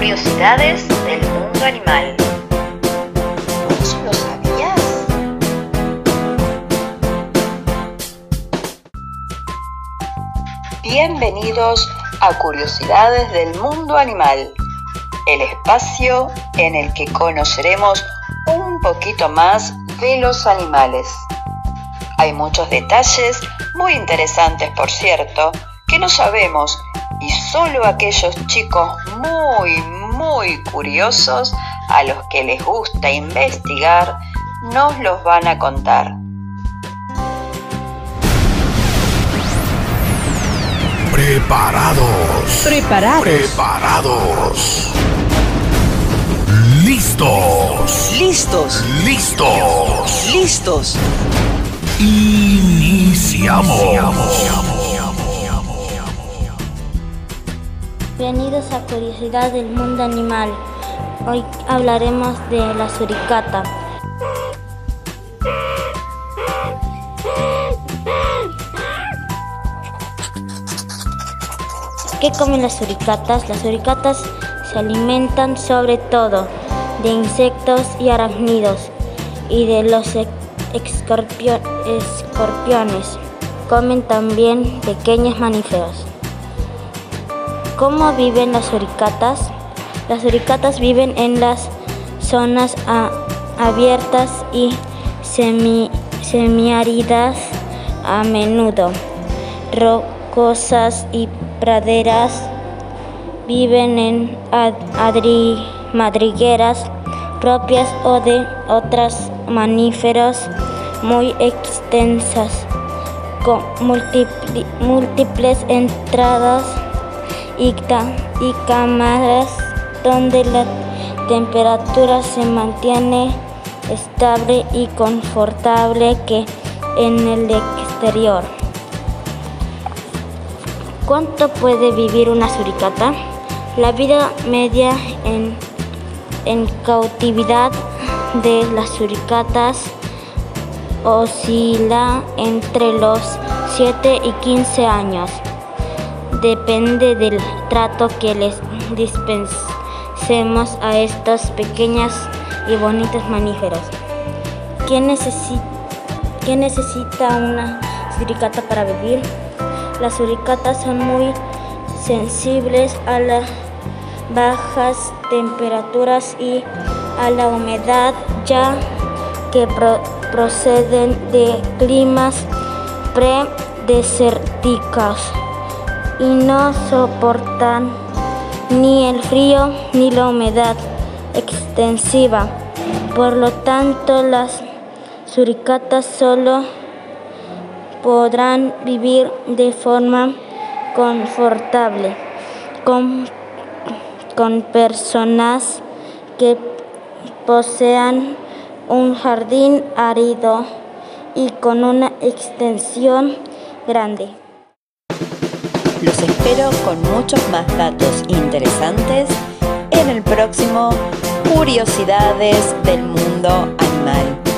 Curiosidades del mundo animal. ¿Vos lo sabías? Bienvenidos a Curiosidades del mundo animal, el espacio en el que conoceremos un poquito más de los animales. Hay muchos detalles muy interesantes, por cierto, que no sabemos y solo aquellos chicos muy, muy curiosos a los que les gusta investigar nos los van a contar. Preparados. Preparados. Preparados. Listos. Listos. Listos. Listos. Iniciamos. Bienvenidos a Curiosidad del Mundo Animal. Hoy hablaremos de la suricata. ¿Qué comen las suricatas? Las suricatas se alimentan sobre todo de insectos y arácnidos y de los escorpio- escorpiones. Comen también pequeños mamíferos. ¿Cómo viven las suricatas? Las suricatas viven en las zonas abiertas y semi, semiáridas, a menudo rocosas y praderas. Viven en ad- adri- madrigueras propias o de otras mamíferos muy extensas, con múltiples entradas y, cámaras donde la temperatura se mantiene estable y confortable que en el exterior. ¿Cuánto puede vivir una suricata? La vida media en, en cautividad de las suricatas oscila entre los 7 y 15 años. Depende del trato que les dispensemos a estos pequeños y bonitos mamíferos. ¿Qué, necesi- qué necesita una suricata para vivir? Las suricatas son muy sensibles a las bajas temperaturas y a la humedad, ya que pro- proceden de climas predesérticos y no soportan ni el frío ni la humedad extensiva. Por lo tanto, las suricatas solo podrán vivir de forma confortable con, con personas que posean un jardín árido y con una extensión grande. Los espero con muchos más datos interesantes en el próximo Curiosidades del Mundo Animal.